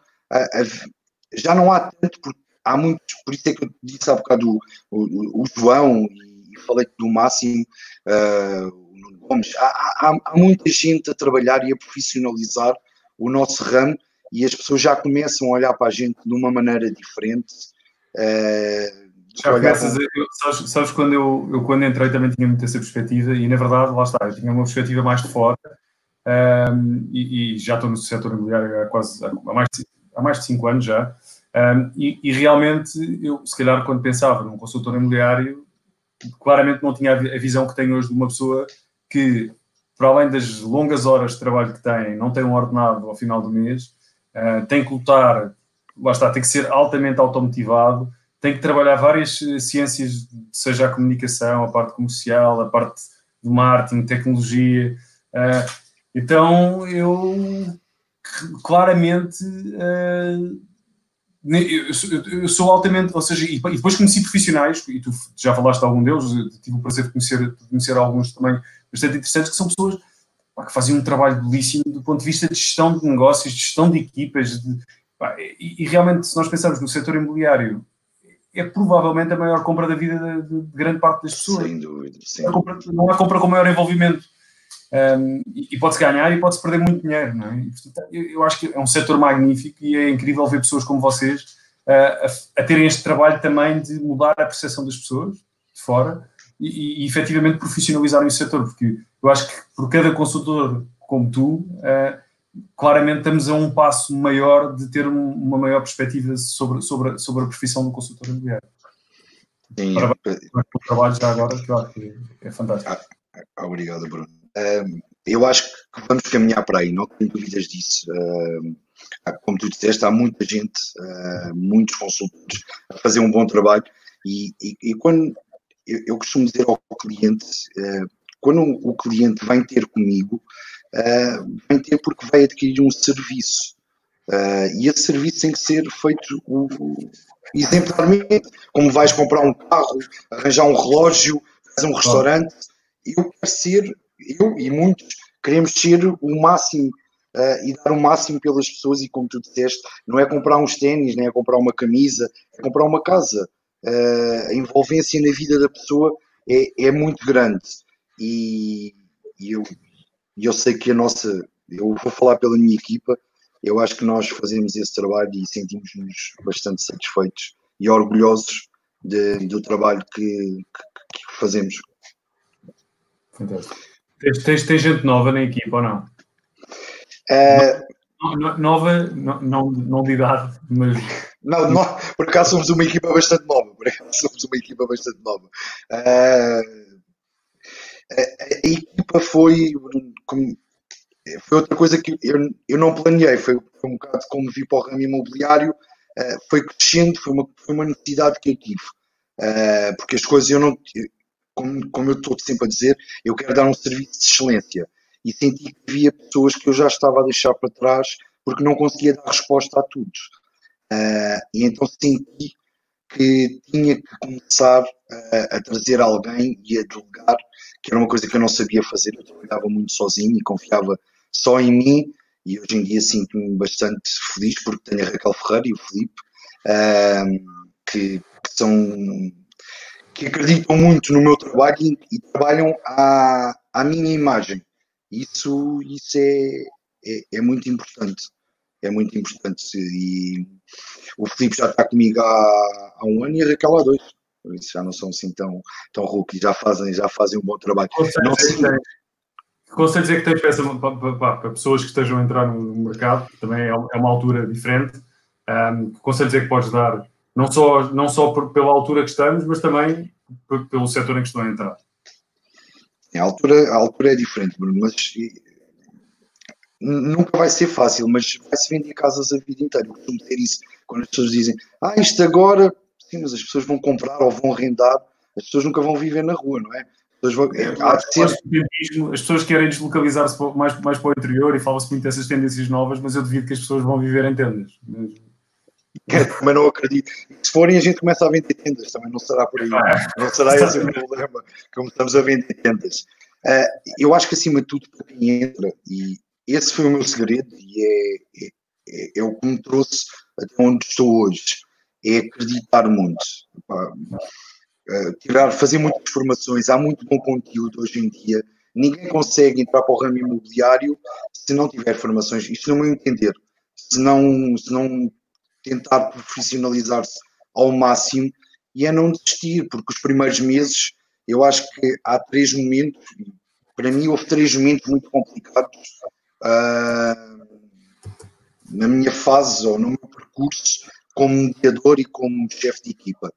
já não há tanto, porque há muitos, por isso é que eu disse há bocado o, o, o João e falei do Máximo, uh, o Nuno Gomes, há, há, há, muita gente a trabalhar e a profissionalizar o nosso ramo e as pessoas já começam a olhar para a gente de uma maneira diferente. Uh, já começas, com... eu, sabes, sabes, quando eu, eu quando entrei também tinha muito essa perspectiva e na verdade, lá está, eu tinha uma perspectiva mais de fora um, e, e, já estou no setor imobiliário há quase há mais de há mais de 5 anos já, um, e, e, realmente eu, se calhar, quando pensava num consultor imobiliário, claramente não tinha a visão que tenho hoje de uma pessoa que, para além das longas horas de trabalho que tem, não tem um ordenado ao final do mês, uh, tem que lutar, lá está, tem que ser altamente automotivado, tem que trabalhar várias eh, ciências, seja a comunicação, a parte comercial, a parte do marketing, tecnologia. Uh, então eu claramente uh, eu, eu, sou altamente, ou seja, e, depois conheci profissionais, e tu já falaste de algum deles, tive o prazer de conhecer, de conhecer alguns também bastante interessantes, que são pessoas pá, que fazem um trabalho belíssimo do ponto de vista de gestão de negócios, de gestão de equipas, de, pá, e, e, realmente, se nós pensarmos no setor imobiliário, é provavelmente a maior compra da vida de, de grande parte das pessoas. Sem dúvida. Sem dúvida. Não há compra com maior envolvimento. Um, e, pode-se ganhar e pode-se perder muito dinheiro, não é? Eu, acho que é um setor magnífico e é incrível ver pessoas como vocês uh, a, a, terem este trabalho também de mudar a percepção das pessoas de fora e, e, e efetivamente profissionalizarem o setor, porque eu acho que por cada consultor como tu, uh, claramente estamos a um passo maior de ter um, uma maior perspectiva sobre, sobre, sobre a profissão do consultor imobiliário. Sim, Parabéns pelo trabalho já agora, que eu acho que é fantástico. Ah, obrigado, Bruno. Eu acho que vamos caminhar para aí, não tenho dúvidas disso. Como tu disseste, há muita gente, uh, muitos consultores a fazer um bom trabalho e, e, e quando eu, eu, costumo dizer ao cliente, uh, quando o cliente vem ter comigo, uh, vem ter porque vai adquirir um serviço. E esse serviço tem que ser feito o, o, exemplarmente, como vais comprar um carro, arranjar um relógio, fazer um restaurante. Eu quero ser, eu e muitos, queremos ser o máximo uh, e dar o máximo pelas pessoas. E como tu disseste, não é comprar uns ténis, nem é comprar uma camisa, é comprar uma casa. Uh, a envolvência na vida da pessoa é, é muito grande. E, e eu, eu sei que a nossa, eu vou falar pela minha equipa, eu acho que nós fazemos esse trabalho e sentimos-nos bastante satisfeitos e orgulhosos de, do trabalho que, que, que fazemos. Fantástico. Tens, tens, tens, gente nova na equipa ou não? Uh, nova, não, não, não de idade, mas. Não, não, por acaso somos uma equipa bastante nova. Por acaso somos uma equipa bastante nova. Uh, a, a, equipa foi. Como, foi outra coisa que eu, eu não planeei, foi, foi um bocado como vi para o ramo imobiliário, uh, foi crescendo, foi uma, foi uma necessidade que eu tive. Uh, porque as coisas eu não, como, como eu estou sempre a dizer, eu quero dar um serviço de excelência. E senti que havia pessoas que eu já estava a deixar para trás porque não conseguia dar resposta a tudo. Uh, e então senti que tinha que começar a, a trazer alguém e a delegar, que era uma coisa que eu não sabia fazer. Eu trabalhava muito sozinho e confiava só em mim e hoje em dia sinto-me bastante feliz porque tenho a Raquel Ferreira e o Felipe que, que, são que acreditam muito no meu trabalho e, e trabalham à, à minha imagem. Isso, isso é, é, é, muito importante. É muito importante. E o Felipe já está comigo há, há um ano e a Raquel há dois. Por isso já não são assim tão, tão rookies, já fazem, já fazem um bom trabalho. Não sei, que conselhos é que tens para, para, pessoas que estejam a entrar no mercado, que também é, é uma altura diferente, um, conselhos é que podes dar, não só, não só por, pela altura que estamos, mas também pelo setor em que estão a entrar? A altura, a altura é diferente, Bruno, mas nunca vai ser fácil, mas vai-se vender casas a vida inteira. Eu costumo dizer isso quando as pessoas dizem, ah, isto agora, sim, mas as pessoas vão comprar ou vão arrendar, as pessoas nunca vão viver na rua, não é? É, as pessoas querem deslocalizar-se mais, mais para o interior e fala-se muito dessas tendências novas, mas eu devido que as pessoas vão viver em tendas. Também não acredito. Se forem, a gente começa a vender tendas, também não será por aí. Não será esse o problema. Começamos a vender tendas. Uh, eu acho que acima de tudo, para quem entra, e esse foi o meu segredo, e é, é, é, é o que me trouxe até onde estou hoje, é acreditar muito. Eh, tirar, fazer muitas formações, há muito bom conteúdo hoje em dia. Ninguém consegue entrar para o ramo imobiliário se não tiver formações. Isto no meu entender. Se não, se não tentar profissionalizar-se ao máximo e é não desistir, porque os primeiros meses, eu acho que há três momentos, para mim houve três momentos muito complicados uh, na minha fase ou no meu percurso como mediador e como chefe de equipa.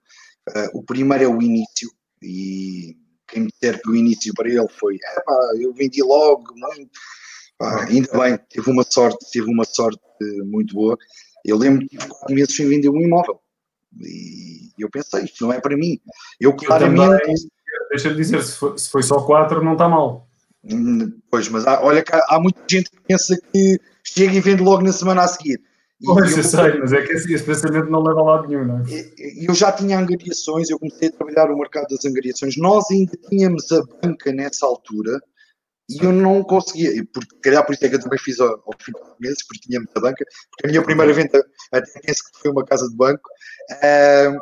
Uh, o primeiro é o início, e quem me disser que o início para ele foi, eu vendi logo, pá, ainda bem, teve uma sorte, teve uma sorte muito boa. Eu lembro que quatro meses sem vender um imóvel. E eu pensei, isto não é para mim. Eu claramente. Deixa-me dizer, se foi, se foi, só quatro, não está mal. Hum, pois, mas há, olha que há, há muita gente que pensa que chega e vende logo na semana a seguir. Pois, eu, sei, mas é que assim, esse pensamento não leva a lado nenhum, não é? Eu já tinha angariações, eu comecei a trabalhar o mercado das angariações. Nós ainda tínhamos a banca nessa altura e eu não conseguia, porque calhar por isso é que eu também fiz ao, ao fim de meses, porque tínhamos a banca, porque a minha primeira venda até penso que foi uma casa de banco. Uh,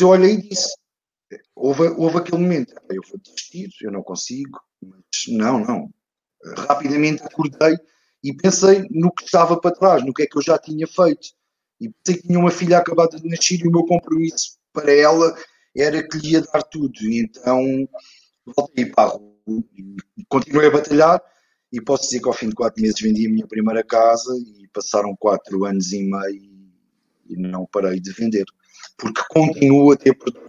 eu olhei e disse: houve, houve aquele momento, eu vou desistir, eu não consigo, mas não, não. Rapidamente acordei e pensei no que estava para trás, no que é que eu já tinha feito. E pensei que tinha uma filha acabada de nascer e o meu compromisso para ela era que lhe ia dar tudo. E então voltei para a rua e continuei a batalhar. E posso dizer que ao fim de quatro meses vendi a minha primeira casa e passaram quatro anos e meio e não parei de vender. Porque continuo a ter produto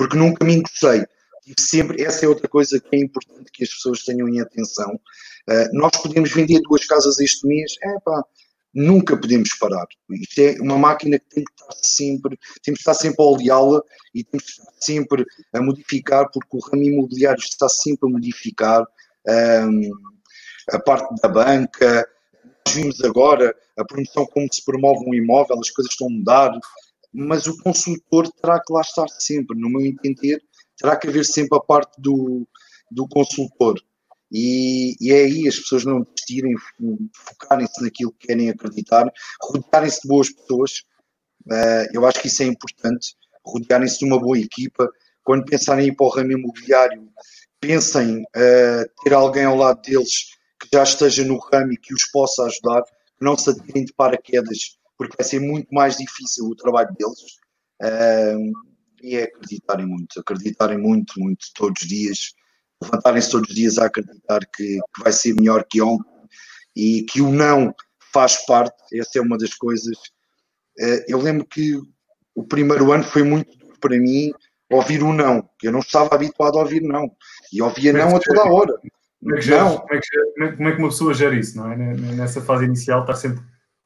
porque nunca me encostei. sempre, essa é outra coisa que é importante que as pessoas tenham em atenção. Uh, nós podemos vender duas casas este mês, é pá, nunca podemos parar. Isto é uma máquina que tem que estar sempre, temos que estar sempre a oleá-la e temos que estar sempre a modificar, porque o ramo imobiliário está sempre a modificar um, a parte da banca. Nós vimos agora a promoção como se promove um imóvel, as coisas estão a mudar, mas o consultor terá que lá estar sempre, no meu entender, terá que haver sempre a parte do, do consultor. E, e, é aí as pessoas não desistirem, focarem-se naquilo que querem acreditar, rodearem-se de boas pessoas. Uh, eu acho que isso é importante, rodearem-se de uma boa equipa. Quando pensarem em ir para o ramo imobiliário, pensem uh, ter alguém ao lado deles que já esteja no ramo e que os possa ajudar, que não se atirem de paraquedas, porque vai ser muito mais difícil o trabalho deles. Uh, e é acreditarem muito, acreditarem muito, muito, todos os dias levantarem-se todos os dias a acreditar que, que, vai ser melhor que ontem e que o não faz parte, essa é uma das coisas. Eh, eu lembro que o primeiro ano foi muito duro para mim ouvir o não, que eu não estava habituado a ouvir não, e ouvia não a toda a hora. Como é, que não. Como, é que, como é que uma pessoa gera isso, não é? Nessa fase inicial, está sempre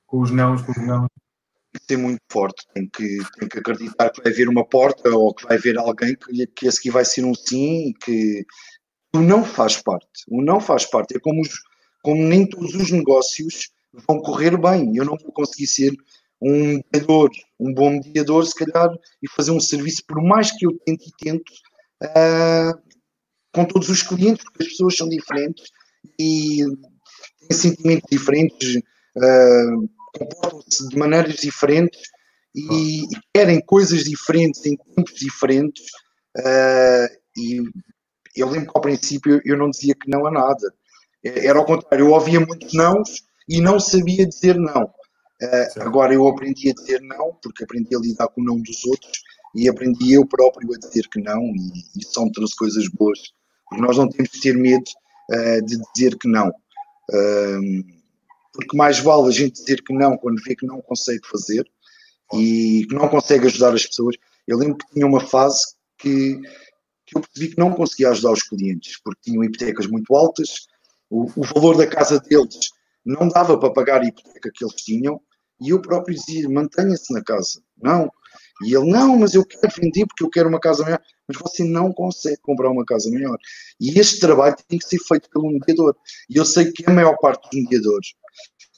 com os não, com os não ser muito forte, tem que, tem que acreditar que vai haver uma porta ou que vai haver alguém que, que esse aqui vai ser um sim, que, o não faz parte. O não faz parte. É como, os, como nem todos os negócios vão correr bem. Eu não vou conseguir ser um mediador, um bom mediador, se calhar, e fazer um serviço, por mais que eu tente e tento, uh, com todos os clientes, porque as pessoas são diferentes e têm sentimentos diferentes, uh, comportam-se de maneiras diferentes e, e, querem coisas diferentes em tempos diferentes. Uh, e eu lembro que ao princípio eu não dizia que não a nada. É, era ao contrário, eu ouvia muitos nãos e não sabia dizer não. Uh, agora eu aprendi a dizer não, porque aprendi a lidar com o não dos outros e aprendi eu próprio a dizer que não, e isso são todas coisas boas. Porque nós não temos que ter medo uh, de dizer que não. Uh, porque mais vale a gente dizer que não quando vê que não consegue fazer e que não consegue ajudar as pessoas. Eu lembro que tinha uma fase que eu percebi que não conseguia ajudar os clientes, porque tinham hipotecas muito altas, o, o valor da casa deles não dava para pagar a hipoteca que eles tinham, e eu próprio dizia, mantenha-se na casa. Não. E ele, não, mas eu quero vender porque eu quero uma casa maior. Mas você não consegue comprar uma casa maior. E este trabalho tem que ser feito pelo mediador. E eu sei que a maior parte dos mediadores,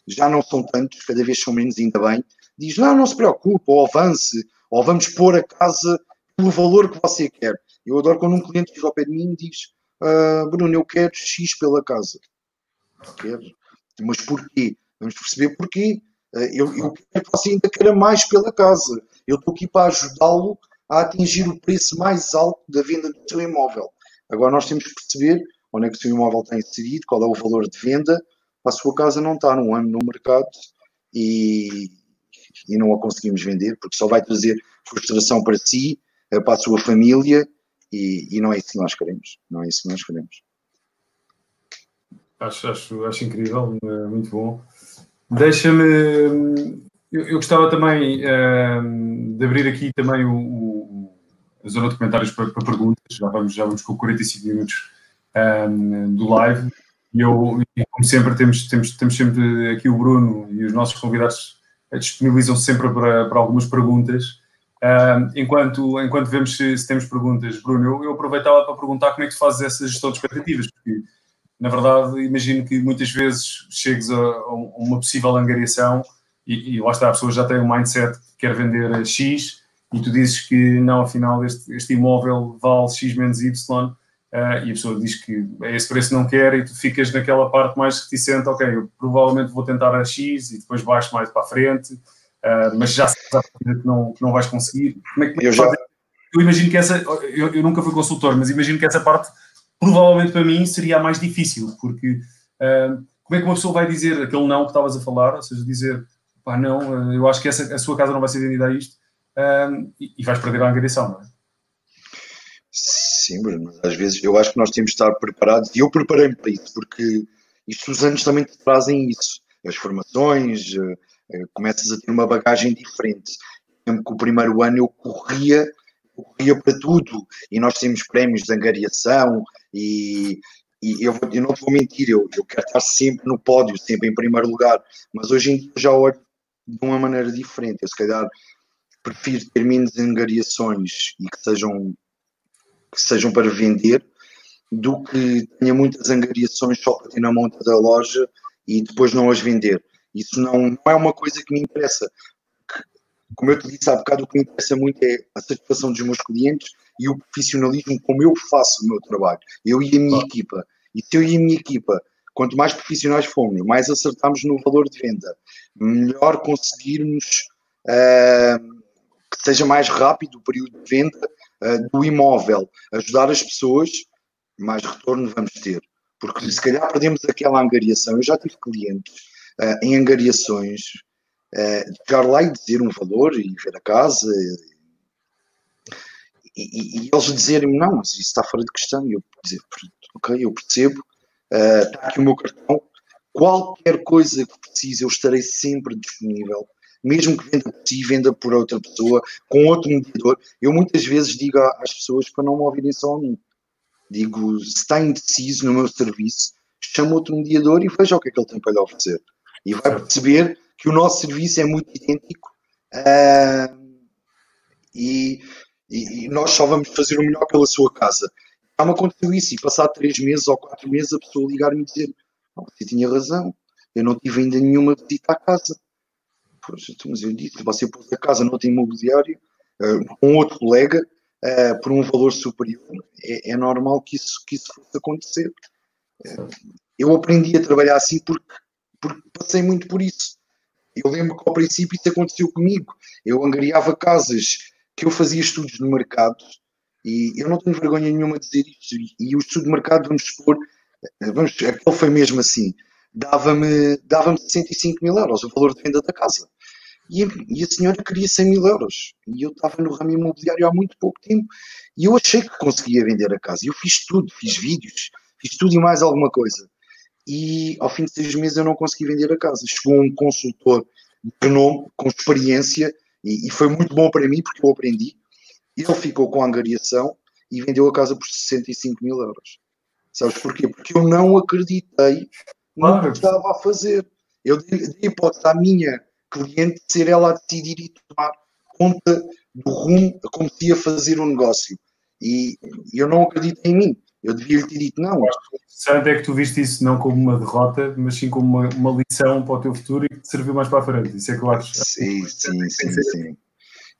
já não são tantos, cada vez são menos, ainda bem, diz, não, não se preocupe, ou avance, ou vamos pôr a casa pelo valor que você quer. Eu adoro quando um cliente diz ao pé de mim e diz: ah, Bruno, eu quero X pela casa. Quero. Mas porquê? Vamos perceber porquê. Ah, eu, eu quero que você ainda queira mais pela casa. Eu estou aqui para ajudá-lo a atingir o preço mais alto da venda do seu imóvel. Agora nós temos que perceber onde é que o seu imóvel está inserido, qual é o valor de venda. A sua casa não está num ano no mercado e, e não a conseguimos vender, porque só vai trazer frustração para si, para a sua família e, e, não é isso que nós queremos. Não é isso que nós queremos. Acho, acho, acho incrível, eh, muito bom. Deixa-me. Eu, eu, gostava também uh, de abrir aqui também o, o, a zona de comentários para, para, perguntas. Já vamos, já vamos com 45 minutos um, eh, do live. E eu, como sempre, temos, temos, temos sempre aqui o Bruno e os nossos convidados disponibilizam-se sempre para, para algumas perguntas. Enquanto, enquanto vemos se, se, temos perguntas, Bruno, eu, eu, aproveitava para perguntar como é que tu fazes essa gestão de expectativas, porque na verdade imagino que muitas vezes chegues a, a uma possível angariação e, e, lá está, a pessoa já tem um mindset que quer vender a X e tu dizes que não, afinal este, este imóvel vale X menos Y uh, e a pessoa diz que é esse preço não quer e tu ficas naquela parte mais reticente, ok, eu provavelmente vou tentar a X e depois baixo mais para a frente uh, mas já sabes que não, que não vais conseguir. Como é que, eu, já... eu imagino que essa, eu, eu, nunca fui consultor, mas imagino que essa parte provavelmente para mim seria a mais difícil, porque uh, como é que uma pessoa vai dizer aquele não que estavas a falar, ou seja, dizer pá, não, eu acho que essa, a sua casa não vai ser vendida a isto, e, e, vais perder a angariação, não é? Sim, Bruno, às vezes eu acho que nós temos de estar preparados, e eu preparei-me para isso, porque isto os anos também te trazem isso, as formações, eh, começas a ter uma bagagem diferente. Mesmo que o primeiro ano eu corria eu corria para tudo e nós temos prémios de angariação e, e eu, eu, não vou mentir, eu, eu quero estar sempre no pódio, sempre em primeiro lugar, mas hoje em dia já olho de uma maneira diferente. Eu se calhar prefiro ter menos angariações e que sejam, que sejam para vender do que tenha muitas angariações só para ter na monta da loja e depois não as vender. Isso não, não é uma coisa que me interessa. Como eu te disse há bocado, o que me interessa muito é a satisfação dos meus clientes e o profissionalismo como eu faço o meu trabalho. Eu e a minha ah. equipa. E se eu e a minha equipa, quanto mais profissionais formos, mais acertamos no valor de venda, melhor conseguirmos uh, que seja mais rápido o período de venda uh, do imóvel, ajudar as pessoas, mais retorno vamos ter. Porque se calhar perdemos aquela angariação. Eu já tive clientes uh, em angariações, uh, chegar lá e dizer um valor e ver a casa. E, e, e eles dizerem-me, não, mas isso está fora de questão. E eu dizer, ok, eu percebo, uh, está aqui o meu cartão. Qualquer coisa que precise, eu estarei sempre disponível mesmo que venda por si, venda por outra pessoa, com outro mediador. Eu muitas vezes digo às pessoas para não me ouvirem só a mim. Digo, se está indeciso no meu serviço, chama outro mediador e veja o que é que ele tem para lhe oferecer. E vai perceber que o nosso serviço é muito idêntico uh, e, e, nós só vamos fazer o melhor pela sua casa. Já me aconteceu isso e passar três meses ou quatro meses a pessoa ligar-me e dizer você tinha razão, eu não tive ainda nenhuma visita à casa. Pois, então, mas eu disse, você pôs a casa noutra imobiliária uh, com outro colega uh, por um valor superior, é, é, normal que isso, que isso fosse acontecer. Uh, eu aprendi a trabalhar assim porque, porque passei muito por isso. Eu lembro que ao princípio isso aconteceu comigo. Eu angariava casas que eu fazia estudos de mercado e eu não tenho vergonha nenhuma de dizer isto. E o estudo de mercado, vamos supor, vamos, aquele foi mesmo assim, dava-me dava 65 mil euros o valor de venda da casa. E a, e a senhora queria 100 mil euros. E eu estava no ramo imobiliário há muito pouco tempo. E eu achei que conseguia vender a casa. Eu fiz tudo, fiz vídeos, fiz tudo e mais alguma coisa. E ao fim de seis meses eu não consegui vender a casa. Chegou um consultor de renome, com experiência, e, e foi muito bom para mim porque eu aprendi. Ele ficou com a angariação e vendeu a casa por 65 mil euros. Sabes porquê? Porque eu não acreditei no que estava a fazer. Eu dei, dei hipótese à minha cliente ser ela a decidir e tomar conta do rumo como se ia fazer o um negócio. E eu não acredito em mim. Eu devia lhe ter dito não. O interessante é que tu viste isso não como uma derrota, mas sim como uma, uma lição para o teu futuro e que te serviu mais para a frente. Isso é que eu acho. Sim, sim, sim, sim.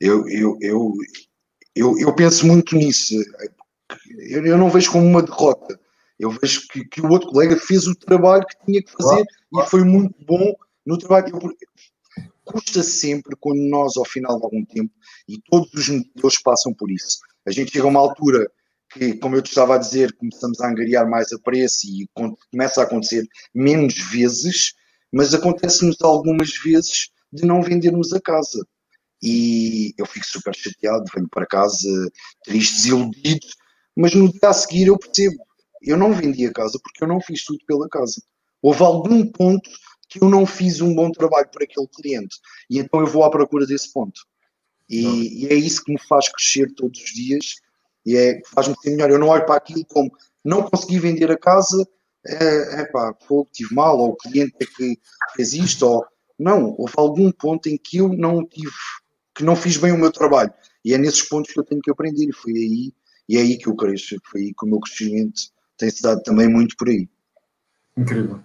Eu, eu, eu, eu, eu penso muito nisso. Eu, eu não vejo como uma derrota. Eu vejo que, que o outro colega fez o trabalho que tinha que fazer claro. e foi muito bom no trabalho. Eu, custa sempre quando nós, ao final de algum tempo, e todos os mediadores passam por isso. A gente chega a uma altura que, como eu te estava a dizer, começamos a angariar mais a preço e começa a acontecer menos vezes, mas acontece-nos algumas vezes de não vendermos a casa. E eu fico super chateado, venho para casa triste, desiludido, mas no dia a seguir eu percebo, eu não vendi a casa porque eu não fiz tudo pela casa. Houve algum ponto que eu não fiz um bom trabalho para aquele cliente. E então eu vou à procura desse ponto. E, e é isso que me faz crescer todos os dias e é faz-me ser melhor. Eu não olho para aquilo como não consegui vender a casa, é, é pá, fogo, tive mal, ou o cliente é que fez isto, ou não, houve algum ponto em que eu não tive, que não fiz bem o meu trabalho. E é nesses pontos que eu tenho que aprender, e foi aí, e é aí que eu cresço, foi aí que o meu crescimento tem-se dado também muito por aí. Incrível.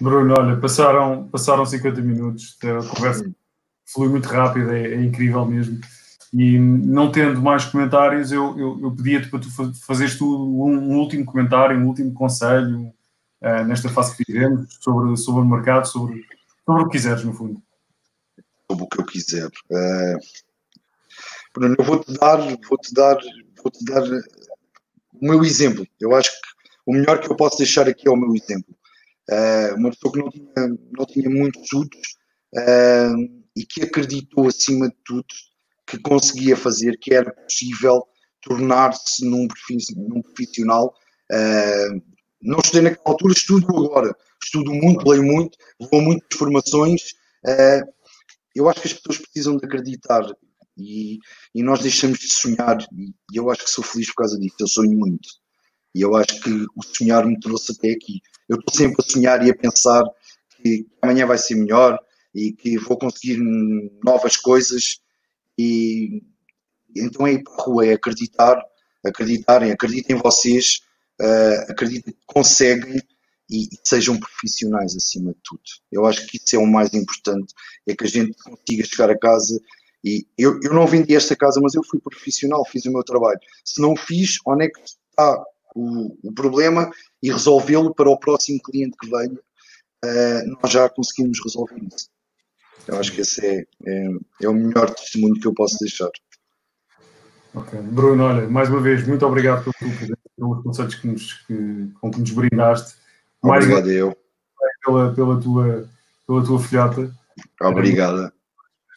Bruno, olha, passaram, passaram 50 minutos, a conversa flui muito rápido, é, é, incrível mesmo. E não tendo mais comentários, eu, eu, eu pedia-te para tu fazeres tu um, um, último comentário, um último conselho uh, nesta fase que vivemos sobre, sobre o mercado, sobre, sobre o que quiseres, no fundo. Sobre o que eu quiser. Uh, Bruno, eu vou-te dar, vou-te dar, vou-te dar o meu exemplo. Eu acho que o melhor que eu posso deixar aqui é o meu exemplo. Uh, uma pessoa que não tinha, não tinha muitos estudos uh, e que acreditou, acima de tudo, que conseguia fazer, que era possível tornar-se num, num, profissional. Uh, não estudei naquela altura, estudo agora. Estudo muito, leio muito, vou muitas formações. eu acho que as pessoas precisam de acreditar e, e nós deixamos de sonhar e eu acho que sou feliz por causa disso, eu sonho muito e eu acho que o sonhar me trouxe até aqui. Eu estou sempre a sonhar e a pensar que amanhã vai ser melhor e que vou conseguir novas coisas e então é ir para a rua, é acreditar, acreditarem, acreditem em vocês, uh, acreditem que conseguem e, e, sejam profissionais acima de tudo. Eu acho que isso é o mais importante, é que a gente consiga chegar a casa e eu, eu não vendi esta casa, mas eu fui profissional, fiz o meu trabalho. Se não o fiz, onde é que está o, o problema e resolvê-lo para o próximo cliente que venha, uh, nós já conseguimos resolver isso. Eu acho que esse é, é, é, o melhor testemunho que eu posso deixar. Ok. Bruno, olha, mais uma vez, muito obrigado pelo, pelos conselhos que nos, que, com que nos brindaste. Mais obrigado eu. Pela, pela, tua, pela tua filhota. Obrigada.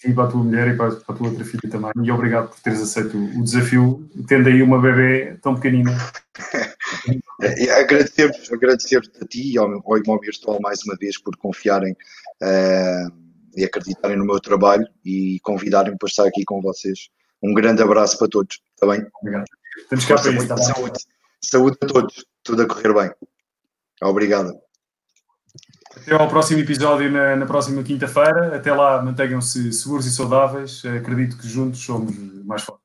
E para a tua mulher e para, para a tua outra filha também. E obrigado por teres aceito o, desafio, tendo aí uma bebê tão pequenina. agradecer-vos agradecer a ti e ao, ao Imóvel Virtual mais uma vez por confiarem uh, e acreditarem no meu trabalho e convidarem para estar aqui com vocês. Um grande abraço para todos, está bem? Obrigado. Temos cá para isso, tá saúde. Saúde a todos, tudo a correr bem. Obrigado. Até ao próximo episódio na, na próxima quinta-feira. Até lá, mantenham-se seguros e saudáveis. Acredito que juntos somos mais fortes.